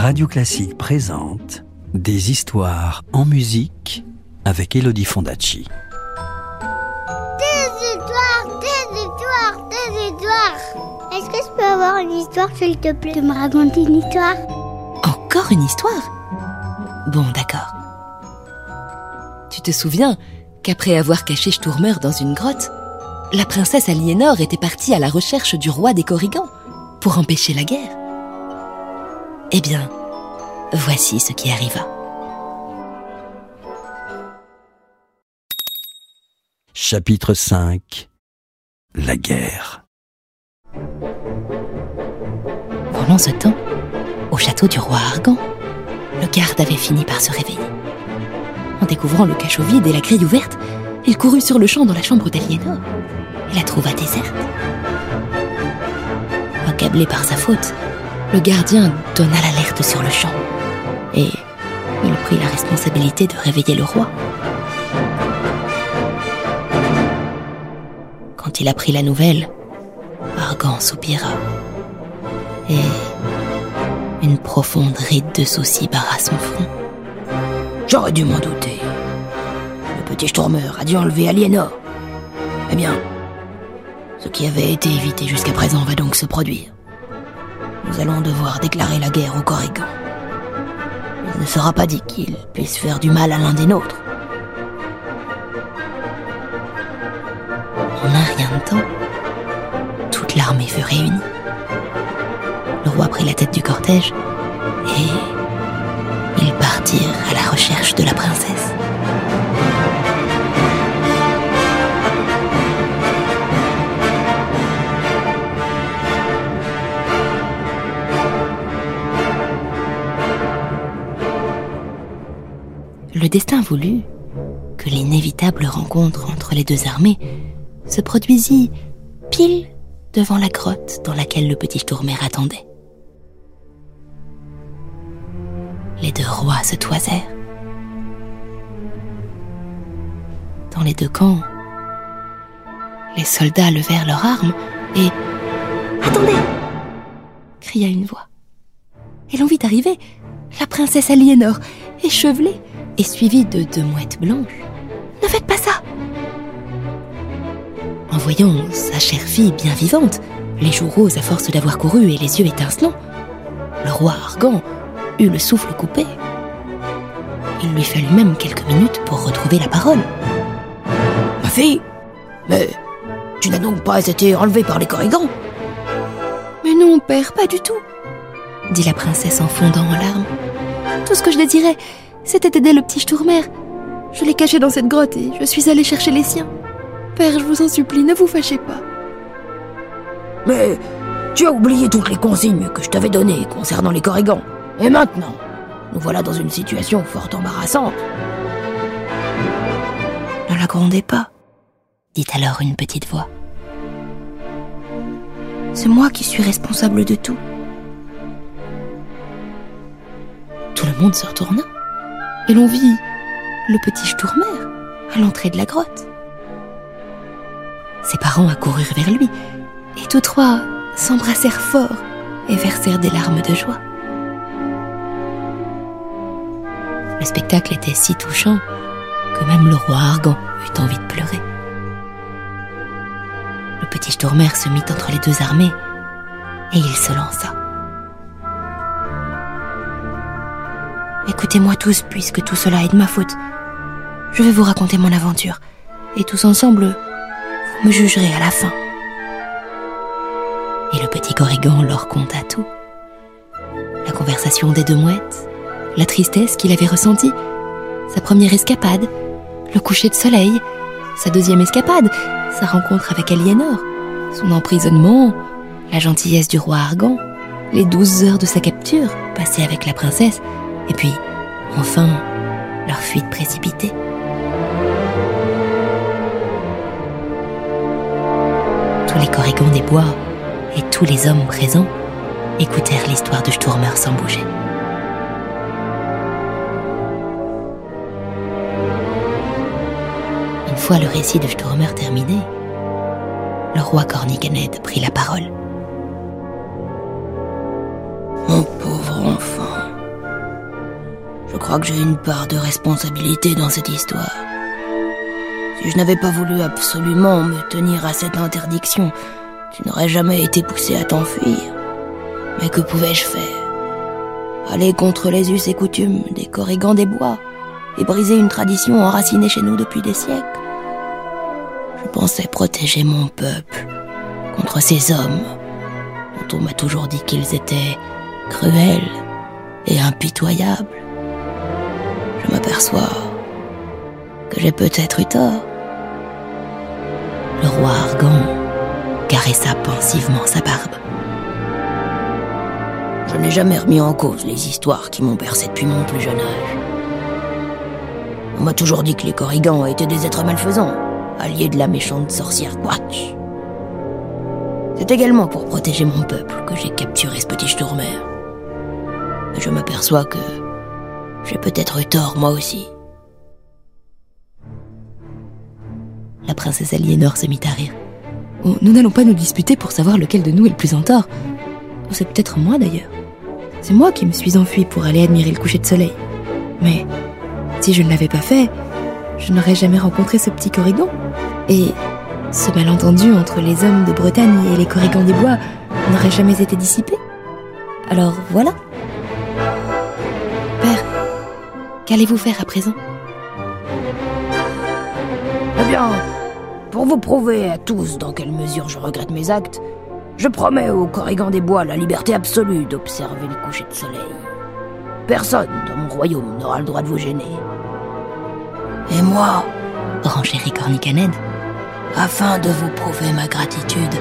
Radio Classique présente Des histoires en musique avec Elodie Fondacci. Des histoires, des histoires, des histoires. Est-ce que je peux avoir une histoire, s'il te plaît, de me raconter une histoire? Encore une histoire? Bon, d'accord. Tu te souviens qu'après avoir caché Sturmer dans une grotte, la princesse Aliénor était partie à la recherche du roi des Corrigans pour empêcher la guerre? Eh bien, voici ce qui arriva. Chapitre 5 La guerre. Pendant ce temps, au château du roi Argan, le garde avait fini par se réveiller. En découvrant le cachot vide et la grille ouverte, il courut sur le champ dans la chambre d'Aliénor et la trouva déserte. Accablé par sa faute, le gardien donna l'alerte sur le champ et il prit la responsabilité de réveiller le roi. Quand il apprit la nouvelle, Argan soupira et une profonde ride de soucis barra son front. J'aurais dû m'en douter. Le petit Stormer a dû enlever Aliénor. Eh bien, ce qui avait été évité jusqu'à présent va donc se produire. Nous allons devoir déclarer la guerre aux Corrigans. Il ne sera pas dit qu'ils puissent faire du mal à l'un des nôtres. En un rien de temps, toute l'armée fut réunie. Le roi prit la tête du cortège et ils partirent à la recherche de la princesse. Le destin voulut que l'inévitable rencontre entre les deux armées se produisit pile devant la grotte dans laquelle le petit Tourmer attendait. Les deux rois se toisèrent. Dans les deux camps, les soldats levèrent leurs armes et... Attendez cria une voix. Et l'on vit arriver la princesse Aliénor, échevelée et suivie de deux mouettes blanches. Ne faites pas ça En voyant sa chère fille bien vivante, les joues roses à force d'avoir couru et les yeux étincelants, le roi Argan eut le souffle coupé. Il lui fallut même quelques minutes pour retrouver la parole. Ma fille Mais tu n'as donc pas été enlevée par les Corrigans Mais non, père, pas du tout, dit la princesse en fondant en larmes. Tout ce que je désirais, c'était aider le petit Sturmer. Je l'ai caché dans cette grotte et je suis allée chercher les siens. Père, je vous en supplie, ne vous fâchez pas. Mais tu as oublié toutes les consignes que je t'avais données concernant les Corrigans. Et maintenant, nous voilà dans une situation fort embarrassante. Ne la grondez pas, dit alors une petite voix. C'est moi qui suis responsable de tout. Tout le monde se retourna et l'on vit le petit Sturmer à l'entrée de la grotte. Ses parents accoururent vers lui et tous trois s'embrassèrent fort et versèrent des larmes de joie. Le spectacle était si touchant que même le roi Argan eut envie de pleurer. Le petit Sturmer se mit entre les deux armées et il se lança. Écoutez-moi tous, puisque tout cela est de ma faute. Je vais vous raconter mon aventure, et tous ensemble, vous me jugerez à la fin. Et le petit Corrigan leur conta tout. La conversation des deux mouettes, la tristesse qu'il avait ressentie, sa première escapade, le coucher de soleil, sa deuxième escapade, sa rencontre avec Aliénor, son emprisonnement, la gentillesse du roi Argan, les douze heures de sa capture passées avec la princesse, et puis, enfin, leur fuite précipitée. Tous les corrigans des bois et tous les hommes présents écoutèrent l'histoire de Sturmer sans bouger. Une fois le récit de Sturmer terminé, le roi Corniganed prit la parole. Crois que j'ai une part de responsabilité dans cette histoire. Si je n'avais pas voulu absolument me tenir à cette interdiction, tu n'aurais jamais été poussé à t'enfuir. Mais que pouvais-je faire? Aller contre les us et coutumes des corrigans des bois et briser une tradition enracinée chez nous depuis des siècles? Je pensais protéger mon peuple contre ces hommes dont on m'a toujours dit qu'ils étaient cruels et impitoyables. Je m'aperçois que j'ai peut-être eu tort. Le roi Argan caressa pensivement sa barbe. Je n'ai jamais remis en cause les histoires qui m'ont bercé depuis mon plus jeune âge. On m'a toujours dit que les Corrigans étaient des êtres malfaisants, alliés de la méchante sorcière Quatch. C'est également pour protéger mon peuple que j'ai capturé ce petit Sturmer. Je m'aperçois que j'ai peut-être eu tort moi aussi. La princesse Aliénor se mit à rire. Oh, nous n'allons pas nous disputer pour savoir lequel de nous est le plus en tort. C'est peut-être moi d'ailleurs. C'est moi qui me suis enfuie pour aller admirer le coucher de soleil. Mais si je ne l'avais pas fait, je n'aurais jamais rencontré ce petit Corrigan. Et ce malentendu entre les hommes de Bretagne et les Corrigans des Bois n'aurait jamais été dissipé. Alors voilà. Qu'allez-vous faire à présent? Eh bien, pour vous prouver à tous dans quelle mesure je regrette mes actes, je promets aux Corrigans des Bois la liberté absolue d'observer le coucher de soleil. Personne dans mon royaume n'aura le droit de vous gêner. Et moi, renchérit Cornicanède, afin de vous prouver ma gratitude,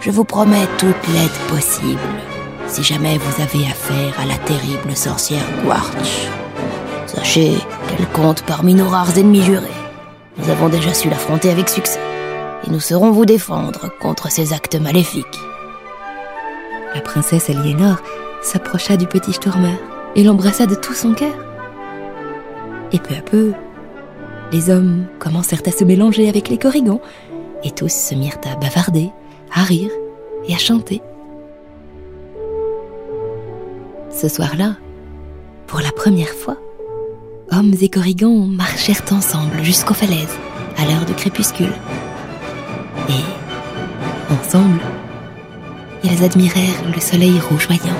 je vous promets toute l'aide possible si jamais vous avez affaire à la terrible sorcière Quarch. Sachez qu'elle compte parmi nos rares ennemis jurés. Nous avons déjà su l'affronter avec succès, et nous saurons vous défendre contre ses actes maléfiques. La princesse Aliénor s'approcha du petit Stormer et l'embrassa de tout son cœur. Et peu à peu, les hommes commencèrent à se mélanger avec les corrigans, et tous se mirent à bavarder, à rire et à chanter. Ce soir-là, pour la première fois, hommes et corrigans marchèrent ensemble jusqu'aux falaises, à l'heure de crépuscule. Et, ensemble, ils admirèrent le soleil rougeoyant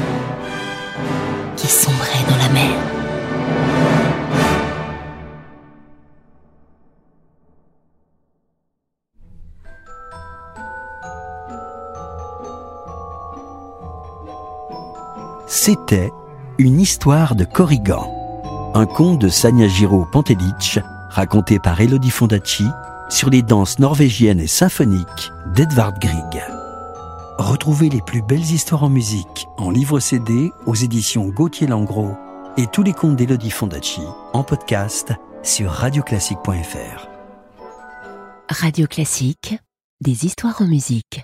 qui sombrait dans la mer. C'était une histoire de Corrigan, un conte de Sanyajiro Pantelic raconté par Elodie Fondacci sur les danses norvégiennes et symphoniques d'Edvard Grieg. Retrouvez les plus belles histoires en musique en livre CD aux éditions Gauthier Langros et tous les contes d'Elodie Fondacci en podcast sur radioclassique.fr. Radio Classique, des histoires en musique.